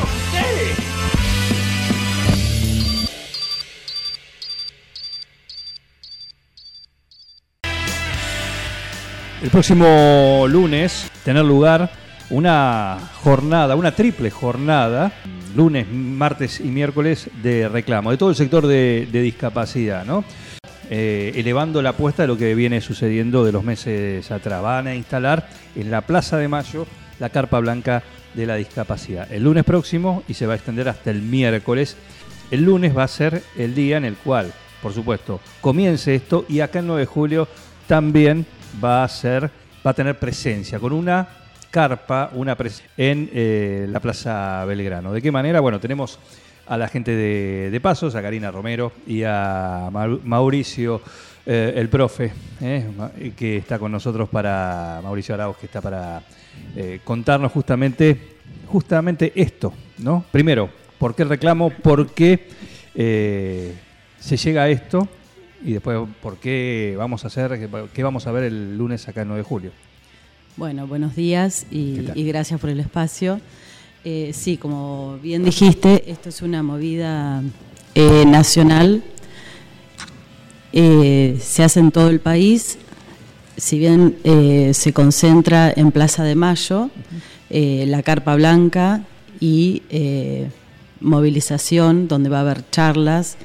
ustedes! El próximo lunes tener lugar una jornada, una triple jornada, lunes, martes y miércoles de reclamo de todo el sector de, discapacidad, ¿no? Eh, elevando la apuesta de lo que viene sucediendo de los meses atrás. Van a instalar en la Plaza de Mayo la carpa blanca de la discapacidad. El lunes próximo y se va a extender hasta el miércoles. El lunes va a ser el día en el cual, por supuesto, comience esto y acá el 9 de julio también va a ser, va a tener presencia con una carpa, una en eh, la Plaza Belgrano. ¿De qué manera? Bueno, tenemos a la gente de, de Pasos, a Karina Romero y a Mau- Mauricio, eh, el profe, eh, que está con nosotros para, Mauricio Arauz, que está para contarnos justamente, justamente esto, ¿no? Primero, ¿por qué reclamo? ¿Por qué se llega a esto? Y después, ¿por qué vamos a hacer, qué, vamos a ver el lunes acá el 9 de julio? Bueno, buenos días y, gracias por el espacio. Eh, sí, como bien dijiste, esto es una movida eh, nacional. Eh, se hace en todo el país. Si bien se concentra en Plaza de Mayo, la Carpa Blanca y movilización, donde va a haber charlas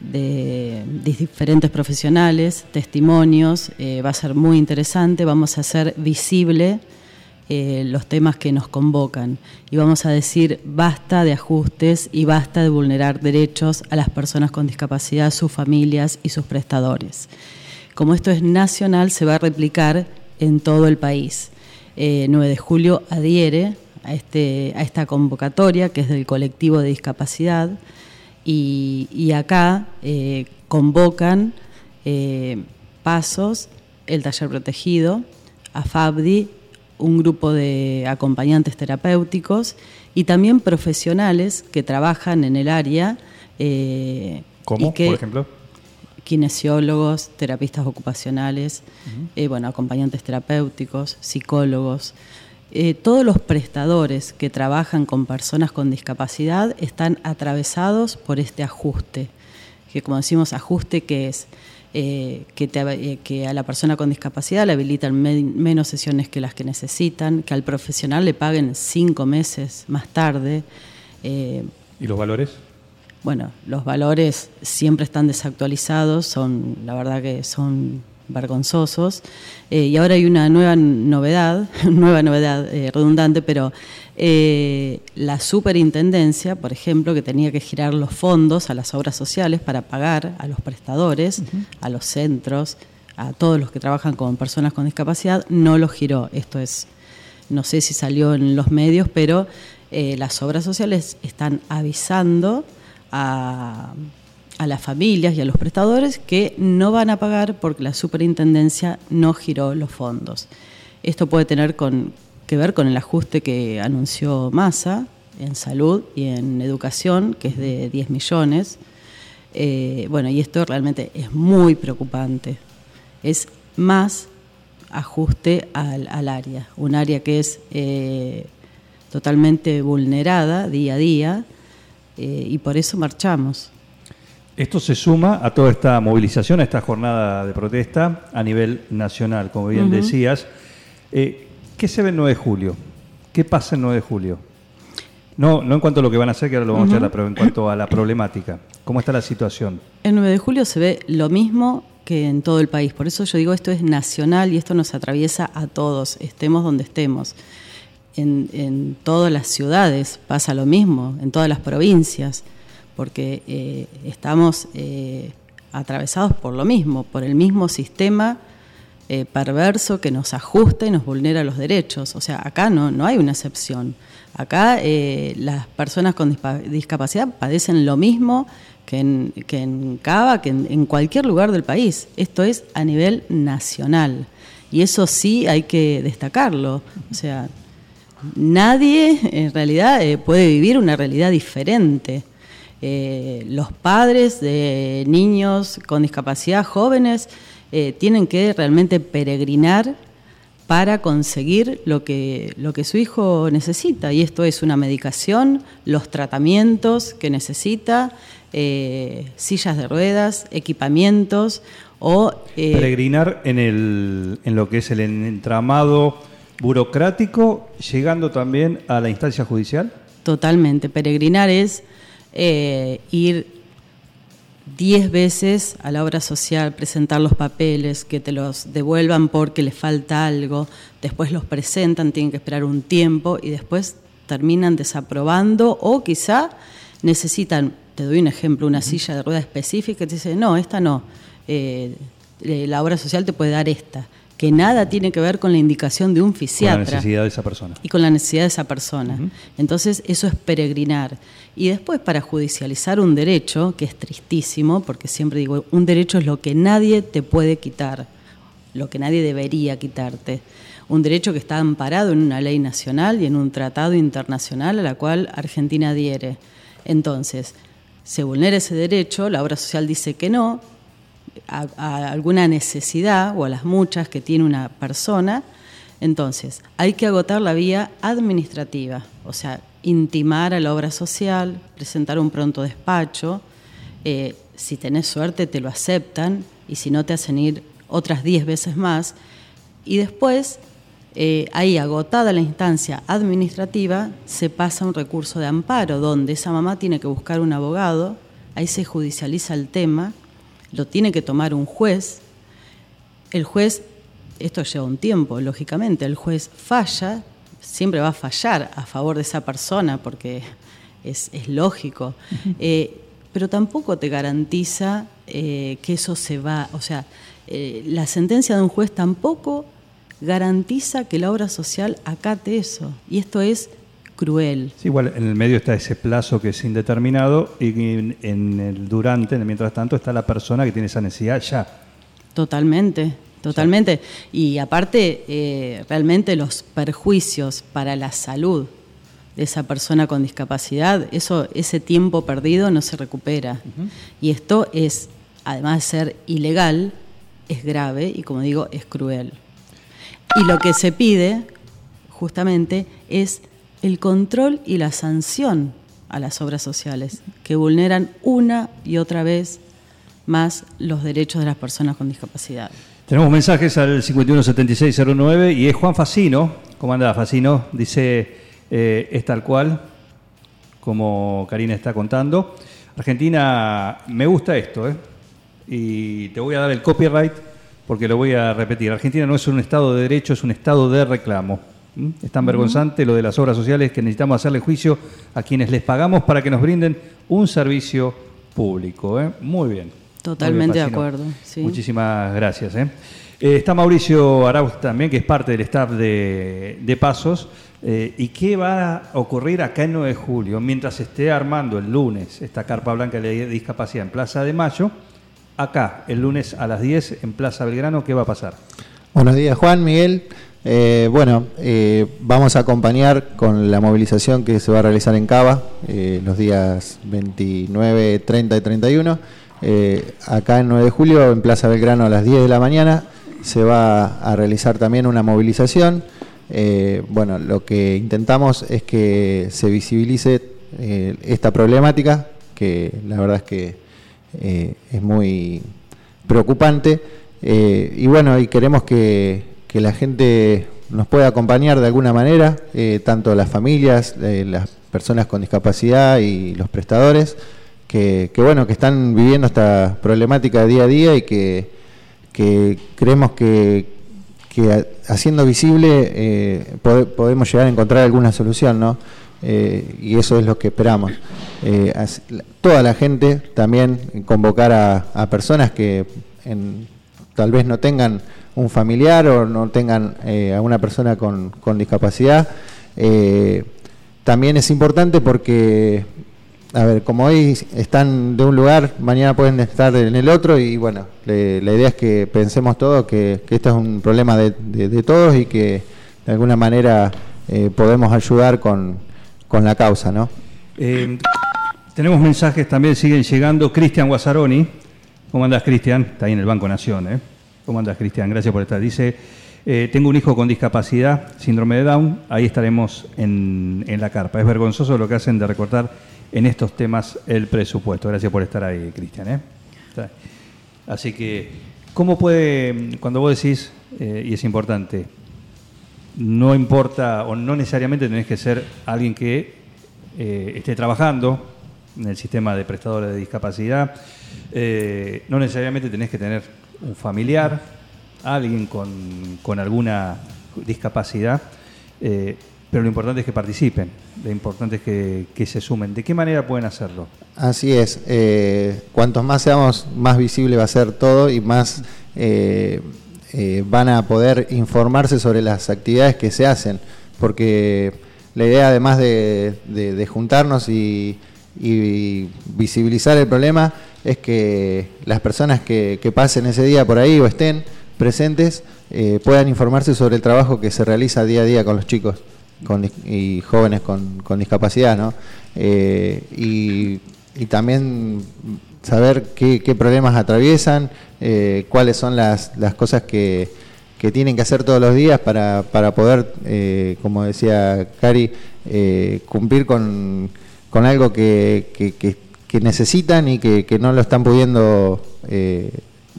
de, de diferentes profesionales, testimonios, eh, va a ser muy interesante, vamos a hacer visible eh, los temas que nos convocan y vamos a decir basta de ajustes y basta de vulnerar derechos a las personas con discapacidad, sus familias y sus prestadores. Como esto es nacional, se va a replicar en todo el país. Eh, 9 de julio adhiere a, este, a esta convocatoria que es del colectivo de discapacidad y, y acá eh, convocan eh, Pasos, el taller protegido, a FABDI, un grupo de acompañantes terapéuticos y también profesionales que trabajan en el área. eh, ¿Cómo, que- por ejemplo? kinesiólogos, terapistas ocupacionales, bueno, acompañantes terapéuticos, psicólogos. Eh, todos los prestadores que trabajan con personas con discapacidad están atravesados por este ajuste, que como decimos, ajuste que es eh, que, te- eh, que a la persona con discapacidad le habilitan me- menos sesiones que las que necesitan, que al profesional le paguen cinco meses más tarde. ¿Y los valores? bueno, los valores siempre están desactualizados, son, la verdad que son vergonzosos. Eh, y ahora hay una nueva novedad, nueva novedad eh, redundante, pero eh, la superintendencia, por ejemplo, que tenía que girar los fondos a las obras sociales para pagar a los prestadores, a los centros, a todos los que trabajan con personas con discapacidad, no lo giró. Esto es no sé si salió en los medios, pero las obras sociales están avisando a, a las familias y a los prestadores que no van a pagar porque la superintendencia no giró los fondos. Esto puede tener que ver con el ajuste que anunció Massa en salud y en educación, que es de 10 millones. Eh, bueno, y esto realmente es muy preocupante. Es más ajuste al, al área, un área que es eh, totalmente vulnerada día a día eh, y por eso marchamos. Esto se suma a toda esta movilización, a esta jornada de protesta a nivel nacional, como bien decías. Eh, ¿Qué se ve el 9 de julio? ¿Qué pasa el 9 de julio? No, no en cuanto a lo que van a hacer, que ahora lo vamos a charlar, pero en cuanto a la problemática. ¿Cómo está la situación? El 9 de julio se ve lo mismo que en todo el país, por eso yo digo esto es nacional y esto nos atraviesa a todos, estemos donde estemos. En, en todas las ciudades pasa lo mismo, en todas las provincias, porque eh, estamos eh, atravesados por lo mismo, por el mismo sistema eh, perverso que nos ajusta y nos vulnera los derechos. O sea, acá no, no hay una excepción. Acá las personas con discapacidad padecen lo mismo que en, que en Cava, que en, en cualquier lugar del país. Esto es a nivel nacional. Y eso sí hay que destacarlo. O sea, nadie en realidad puede vivir una realidad diferente. Eh, los padres de niños con discapacidad jóvenes eh, tienen que realmente peregrinar para conseguir lo que, lo que su hijo necesita. Y esto es una medicación, los tratamientos que necesita, eh, sillas de ruedas, equipamientos o... Peregrinar en, el, en lo que es el entramado burocrático, llegando también a la instancia judicial. Totalmente. Peregrinar es eh, ir diez veces a la obra social, presentar los papeles, que te los devuelvan porque les falta algo, después los presentan, tienen que esperar un tiempo y después terminan desaprobando o quizá necesitan, te doy un ejemplo, una silla de rueda específica y te dice, no, esta no, eh, eh, la obra social te puede dar esta, que nada tiene que ver con la indicación de un Con la fisiatra necesidad de esa persona. y con la necesidad de esa persona. Entonces, eso es peregrinar. Y después, para judicializar un derecho, que es tristísimo, porque siempre digo, un derecho es lo que nadie te puede quitar, lo que nadie debería quitarte. Un derecho que está amparado en una ley nacional y en un tratado internacional a la cual Argentina adhiere. Entonces, se vulnera ese derecho, la obra social dice que no, a, alguna necesidad o a las muchas que tiene una persona, entonces hay que agotar la vía administrativa, o sea, intimar a la obra social, presentar un pronto despacho, eh, si tenés suerte te lo aceptan y si no te hacen ir otras 10 veces más, y después, eh, ahí agotada la instancia administrativa, se pasa un recurso de amparo, donde esa mamá tiene que buscar un abogado, ahí se judicializa el tema, lo tiene que tomar un juez, el juez, esto lleva un tiempo, lógicamente, el juez falla, siempre va a fallar a favor de esa persona porque es, es lógico, eh, pero tampoco te garantiza eh, que eso se va, o sea, eh, la sentencia de un juez tampoco garantiza que la obra social acate eso, y esto es cruel. Sí, igual en el medio está ese plazo que es indeterminado y en, en el durante, en el mientras tanto, está la persona que tiene esa necesidad ya. Totalmente, totalmente. Y aparte, eh, realmente los perjuicios para la salud de esa persona con discapacidad, eso, ese tiempo perdido no se recupera. Y esto es, además de ser ilegal, es grave y como digo, es cruel. Y lo que se pide, justamente, es el control y la sanción a las obras sociales, que vulneran una y otra vez más los derechos de las personas con discapacidad. Tenemos mensajes al 517609 y es Juan Facino. ¿Cómo anda Facino? Dice, eh, es tal cual, como Karina está contando. Argentina, me gusta esto, ¿eh? Y te voy a dar el copyright porque lo voy a repetir. Argentina no es un Estado de derecho, es un Estado de reclamo. ¿Mm? Es tan vergonzante lo de las obras sociales que necesitamos hacerle juicio a quienes les pagamos para que nos brinden un servicio público. ¿eh? Muy bien. Totalmente Muy bien, de acuerdo, sí. Muchísimas gracias. ¿eh? Eh, está Mauricio Arauz también, que es parte del staff de, de Pasos. Eh, ¿Y qué va a ocurrir acá en 9 de julio? Mientras esté armando el lunes esta carpa blanca de discapacidad en Plaza de Mayo, acá el lunes a las 10 en Plaza Belgrano, ¿qué va a pasar? Buenos días, Juan, Miguel. Eh, bueno, eh, vamos a acompañar con la movilización que se va a realizar en Cava eh, los días 29, 30 y 31. Eh, acá en 9 de julio, en Plaza Belgrano a las 10 de la mañana, se va a realizar también una movilización. Bueno, lo que intentamos es que se visibilice esta problemática, que la verdad es que es muy preocupante. Y bueno, y queremos que, que la gente nos pueda acompañar de alguna manera, eh, tanto las familias, eh, las personas con discapacidad y los prestadores, que, bueno, que están viviendo esta problemática día a día y que, creemos que, que ha- haciendo visible eh, pode- podemos llegar a encontrar alguna solución, ¿no? Y eso es lo que esperamos. Toda la gente también convocar a, a personas que en- tal vez no tengan un familiar o no tengan eh, a una persona con, con discapacidad. Eh, también es importante porque, a ver, como hoy están de un lugar, mañana pueden estar en el otro y bueno, le- la idea es que pensemos todos que, que esto es un problema de, de- todos y que de alguna manera eh, podemos ayudar con, con la causa, ¿no? Eh, tenemos mensajes también, siguen llegando. Cristian Guazzaroni. ¿Cómo andas, Cristian? Está ahí en el Banco Nación, ¿eh? ¿Cómo andas, Cristian? Gracias por estar. Dice, eh, tengo un hijo con discapacidad, síndrome de Down, ahí estaremos en, en la carpa. Es vergonzoso lo que hacen de recortar en estos temas el presupuesto. Gracias por estar ahí, Cristian, ¿eh? Así que, ¿cómo puede, cuando vos decís, eh, y es importante, no importa o no necesariamente tenés que ser alguien que eh, esté trabajando en el sistema de prestadores de discapacidad, no necesariamente tenés que tener un familiar, alguien con, con alguna discapacidad, eh, pero lo importante es que participen, lo importante es que, que se sumen. ¿De qué manera pueden hacerlo? Así es. eh, cuantos más seamos, más visible va a ser todo y más eh, van a poder informarse sobre las actividades que se hacen. Porque la idea, además de, de- de juntarnos y, y visibilizar el problema, es que las personas que, que pasen ese día por ahí o estén presentes eh, puedan informarse sobre el trabajo que se realiza día a día con los chicos con y jóvenes con, con discapacidad, ¿no? Eh, y, y también saber qué, qué problemas atraviesan, eh, cuáles son las, las cosas que, que tienen que hacer todos los días para, para poder, eh, como decía Cari, eh, cumplir con, con algo que, que- que- que necesitan y que, que no lo están pudiendo eh,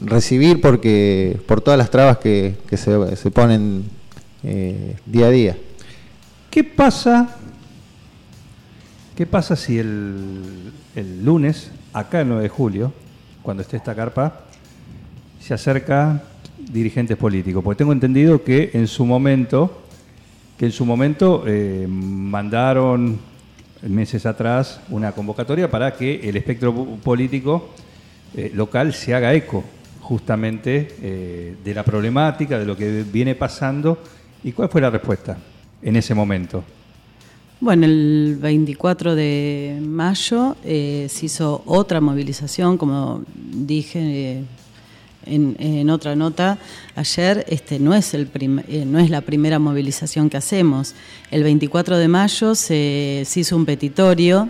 recibir porque por todas las trabas que, que se, se ponen eh, día a día. ¿Qué pasa? ¿Qué pasa si el, el lunes, acá el 9 de julio, cuando esté esta carpa, se acerca dirigentes políticos? Porque tengo entendido que en su momento, que en su momento eh, mandaron meses atrás una convocatoria para que el espectro político eh, local se haga eco justamente eh, de la problemática, de lo que viene pasando. ¿Y cuál fue la respuesta en ese momento? Bueno, el 24 de mayo eh, se hizo otra movilización, como dije en, otra nota ayer, este no es, el eh, no es la primera movilización que hacemos. El 24 de mayo se, hizo un petitorio,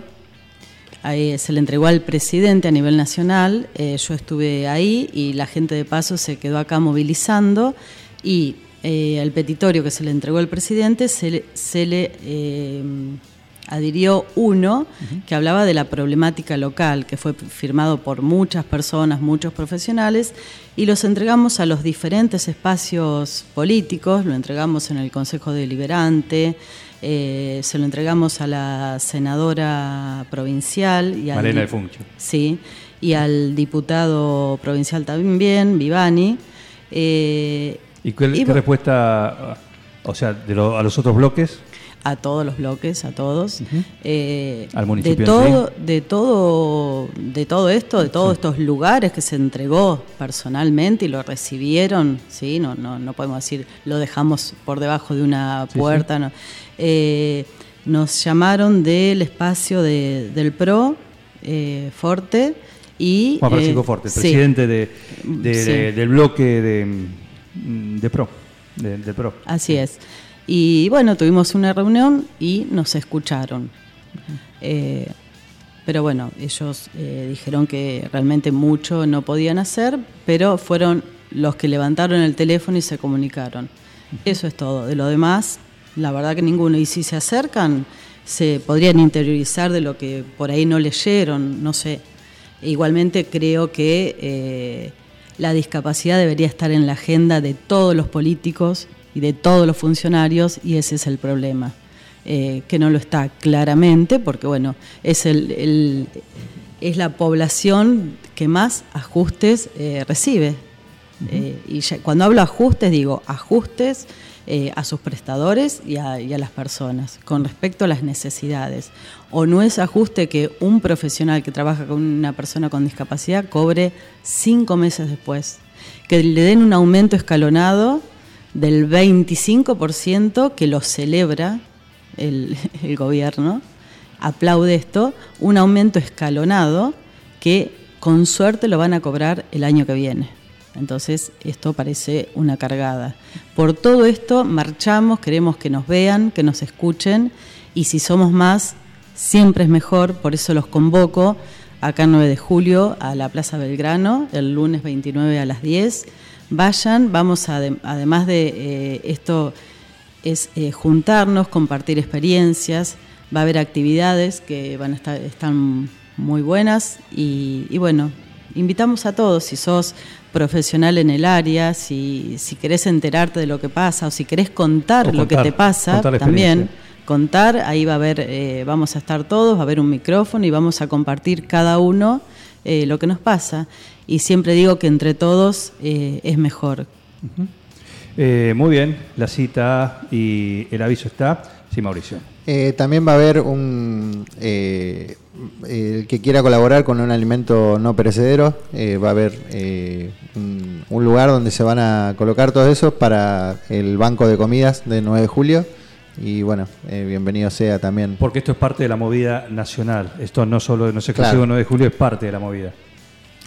se le entregó al presidente a nivel nacional, eh, yo estuve ahí y la gente de paso se quedó acá movilizando y eh, al petitorio que se le entregó al presidente se le, se le eh, adhirió uno que hablaba de la problemática local, que fue firmado por muchas personas, muchos profesionales, y los entregamos a los diferentes espacios políticos, lo entregamos en el Consejo Deliberante, eh, se lo entregamos a la senadora provincial y al de Funcho. Sí, y al diputado provincial también, Vivani. eh, ¿Y qué, y qué bu- respuesta, o sea, de lo- a los otros bloques? A todos los bloques, a todos. Eh, Al municipio de todo, de todo, de todo esto, de todos estos lugares que se entregó personalmente y lo recibieron, sí, no, no, no podemos decir lo dejamos por debajo de una Sí, puerta. no. Eh, nos llamaron del espacio de- del PRO eh, Forte y Juan Francisco Forte, el presidente de, del bloque de, PRO. de- PRO. Así es. Y bueno, tuvimos una reunión y nos escucharon. Eh, pero bueno, ellos eh, dijeron que realmente mucho no podían hacer, pero fueron los que levantaron el teléfono y se comunicaron. Eso es todo. De lo demás, la verdad que ninguno. Y si se acercan, se podrían interiorizar de lo que por ahí no leyeron, no sé. Igualmente creo que eh, la discapacidad debería estar en la agenda de todos los políticos y de todos los funcionarios y ese es el problema. Eh, que no lo está claramente porque bueno, es, el, el- es la población que más ajustes eh, recibe. Eh, y ya- cuando hablo ajustes, digo ajustes a sus prestadores y a, y a las personas con respecto a las necesidades. O no es ajuste que un profesional que trabaja con una persona con discapacidad cobre cinco meses después. que le den un aumento escalonado del 25% que lo celebra el, gobierno, aplaude esto, un aumento escalonado que con suerte lo van a cobrar el año que viene. Entonces, esto parece una cargada. Por todo esto, marchamos, queremos que nos vean, que nos escuchen, y si somos más, siempre es mejor, por eso los convoco acá el 9 de julio a la Plaza Belgrano, el lunes 29 a las 10. Vayan, vamos a, además de eh, esto, es eh, juntarnos, compartir experiencias, va a haber actividades que van a estar, están muy buenas y, y bueno, invitamos a todos, si sos profesional en el área, si, si querés enterarte de lo que pasa o si querés contar, lo que te pasa, contar también. contar, ahí va a haber, eh, vamos a estar todos, va a haber un micrófono y vamos a compartir cada uno eh, lo que nos pasa. Y siempre digo que entre todos eh, es mejor. Eh, muy bien, la cita y el aviso está. Sí, Mauricio. Eh, también va a haber un. eh, el que quiera colaborar con un alimento no perecedero, eh, va a haber eh, un, un lugar donde se van a colocar todos esos para el banco de comidas de 9 de julio. Y bueno, eh, bienvenido sea también. Porque esto es parte de la movida nacional. Esto no solo no es exclusivo Claro. del 9 de julio, es parte de la movida.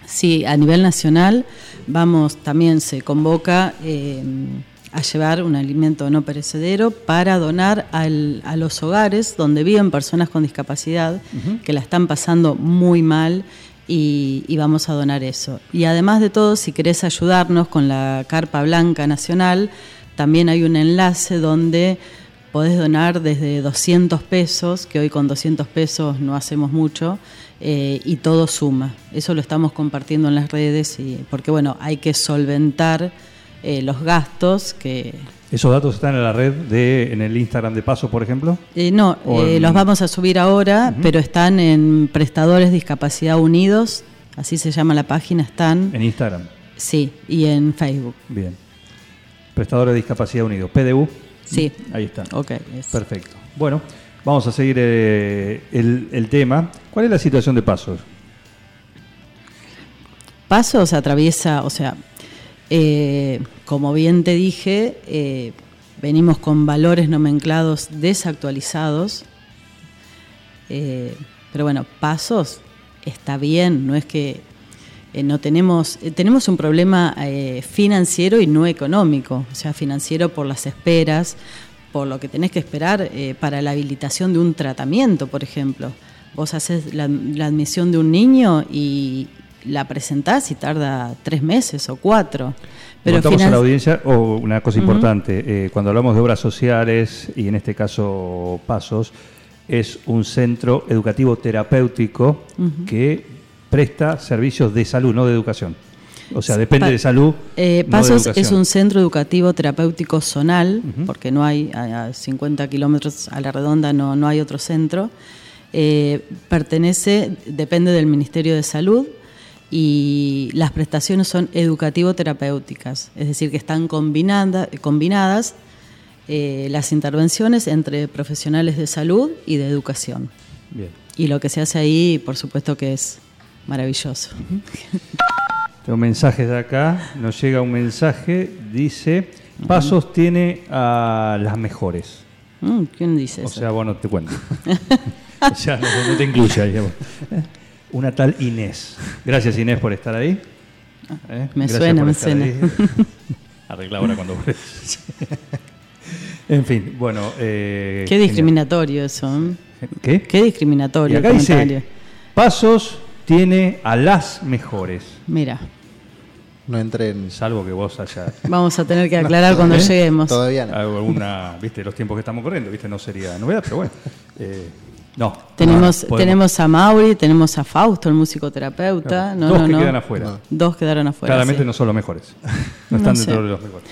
Sí, a nivel nacional vamos también se convoca eh, a llevar un alimento no perecedero para donar al- a los hogares donde viven personas con discapacidad que la están pasando muy mal y, y vamos a donar eso. Y además de todo, si querés ayudarnos con la Carpa Blanca Nacional, también hay un enlace donde podés donar desde 200 pesos, que hoy con 200 pesos no hacemos mucho, eh, y todo suma. Eso lo estamos compartiendo en las redes, y, porque bueno, hay que solventar eh, los gastos que... ¿Esos datos están en la red de en el Instagram de Paso, por ejemplo? eh, no, en- los vamos a subir ahora, pero están en Prestadores Discapacidad Unidos, así se llama la página, están, En Instagram. sí, y en Facebook, Bien. Prestadores de Discapacidad Unidos. PDU. Sí. Ahí está. Ok, Perfecto. Bueno, vamos a seguir eh, el, el tema. ¿Cuál es la situación de Pasos? Pasos atraviesa, o sea, eh, como bien te dije, eh, venimos con valores nomenclados desactualizados, pero bueno, Pasos está bien, no es que eh, no tenemos, eh, tenemos un problema eh, financiero y no económico, o sea, financiero por las esperas, por lo que tenés que esperar para la habilitación de un tratamiento, por ejemplo. Vos haces la, la admisión de un niño y la presentás y tarda tres meses o cuatro. Pero Contamos a la audiencia oh, una cosa importante. eh, cuando hablamos de obras sociales, y en este caso Pasos, es un centro educativo terapéutico que presta servicios de salud, no de educación. O sea, depende Pa- de salud. Eh, no de Pasos es un centro educativo terapéutico zonal, porque no hay a, a 50 kilómetros a la redonda, no, no hay otro centro. Eh, pertenece, depende del Ministerio de Salud y las prestaciones son educativo-terapéuticas, es decir, que están combinada- combinadas eh, las intervenciones entre profesionales de salud y de educación. Bien. Y lo que se hace ahí, por supuesto que es maravilloso. Tengo mensajes de acá. Nos llega un mensaje. Dice: Pasos tiene a las mejores. Mm, ¿Quién dice O eso? sea, bueno, te cuento. o sea, no, no te incluye ahí. Una tal Inés. Gracias, Inés, por estar ahí. ¿Eh? Me Gracias suena, me suena. ahí. Arregla ahora cuando vuelves. en fin, bueno. eh, Qué genial. discriminatorio eso. ¿eh? ¿Qué? Qué discriminatorio Y el acá dice. Pasos tiene a las mejores. Mira, No entré en. Salvo que vos hayas vamos a tener que aclarar cuando ¿Eh? lleguemos. Todavía no. alguna, viste, los tiempos que estamos corriendo, viste, no sería novedad, pero bueno. eh, no. Tenemos, no, tenemos a Mauri, tenemos a Fausto, el musicoterapeuta. No, Dos no, que no. quedan afuera. Dos quedaron afuera. Claramente sí. no son los mejores. No No están sé. dentro de los mejores.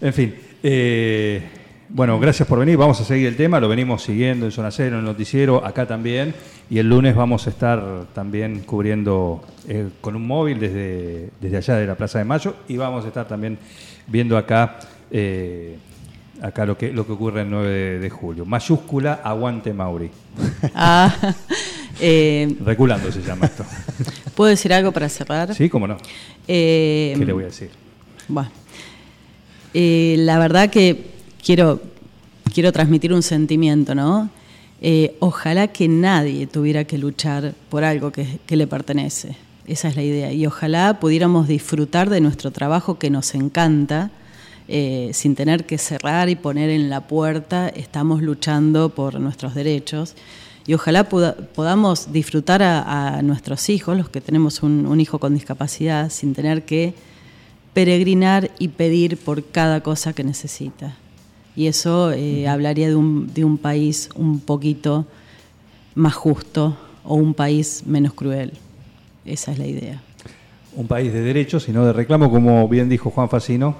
En fin. eh, bueno, gracias por venir. Vamos a seguir el tema. Lo venimos siguiendo en Zona Cero, en el noticiero, acá también. Y el lunes vamos a estar también cubriendo eh, con un móvil desde, desde allá de la Plaza de Mayo. Y vamos a estar también viendo acá, eh, acá lo, que, lo que ocurre el 9 de, de julio. Mayúscula, aguante Mauri. Ah, eh, Reculando se llama esto. ¿Puedo decir algo para cerrar? Sí, cómo no. ¿Qué le voy a decir? Bueno, la verdad que quiero, quiero transmitir un sentimiento, ¿no? Eh, ojalá que nadie tuviera que luchar por algo que, le pertenece. Esa es la idea. Y ojalá pudiéramos disfrutar de nuestro trabajo que nos encanta, eh, sin tener que cerrar y poner en la puerta, estamos luchando por nuestros derechos. Y ojalá poda- podamos disfrutar a, nuestros hijos, los que tenemos un hijo con discapacidad, sin tener que peregrinar y pedir por cada cosa que necesita. Y eso eh, hablaría de un, de un país un poquito más justo o un país menos cruel. Esa es la idea. Un país de derechos y no de reclamo, como bien dijo Juan Facino.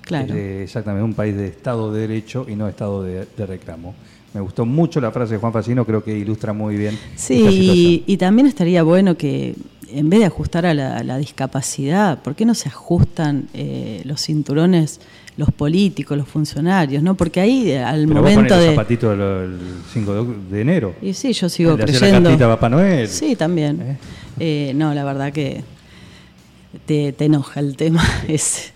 Claro. Eh, exactamente, un país de Estado de Derecho y no Estado de, de reclamo. Me gustó mucho la frase de Juan Facino, creo que ilustra muy bien. Sí, esta situación. y, también estaría bueno que en vez de ajustar a la, la discapacidad, ¿por qué no se ajustan eh, los cinturones los políticos, los funcionarios? ¿no? Porque ahí eh, al Pero vos ponés momento los de... zapatitos el, el 5 de, enero. Y sí, yo sigo Le la creyendo. cartita a Papá Noel. Sí, también. ¿Eh? Eh, no, la verdad que te, te enoja el tema ese.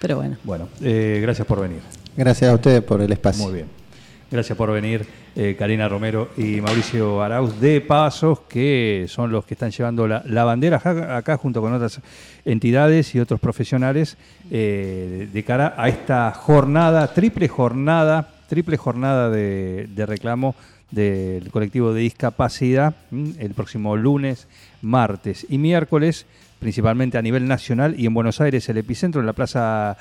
Pero bueno. Bueno, eh, gracias por venir. Gracias a ustedes por el espacio. Muy bien. Gracias por venir, eh, Karina Romero y Mauricio Arauz de Pasos, que son los que están llevando la, bandera acá, junto con otras entidades y otros profesionales eh, de cara a esta jornada, triple jornada, triple jornada de, de reclamo del colectivo de discapacidad el próximo lunes, martes y miércoles, principalmente a nivel nacional y en Buenos Aires el epicentro en la Plaza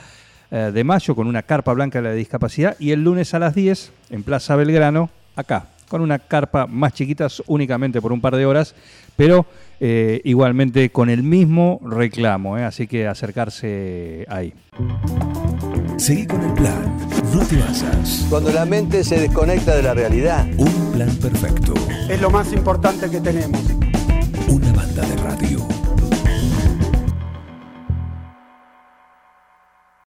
eh, de Mayo con una carpa blanca de la discapacidad y el lunes a las 10 en Plaza Belgrano, acá, con una carpa más chiquita únicamente por un par de horas, pero eh, igualmente con el mismo reclamo, ¿eh? así que acercarse ahí. Seguí con el plan. No te basas. Cuando la mente se desconecta de la realidad. Un plan perfecto. Es lo más importante que tenemos. Una banda de radio.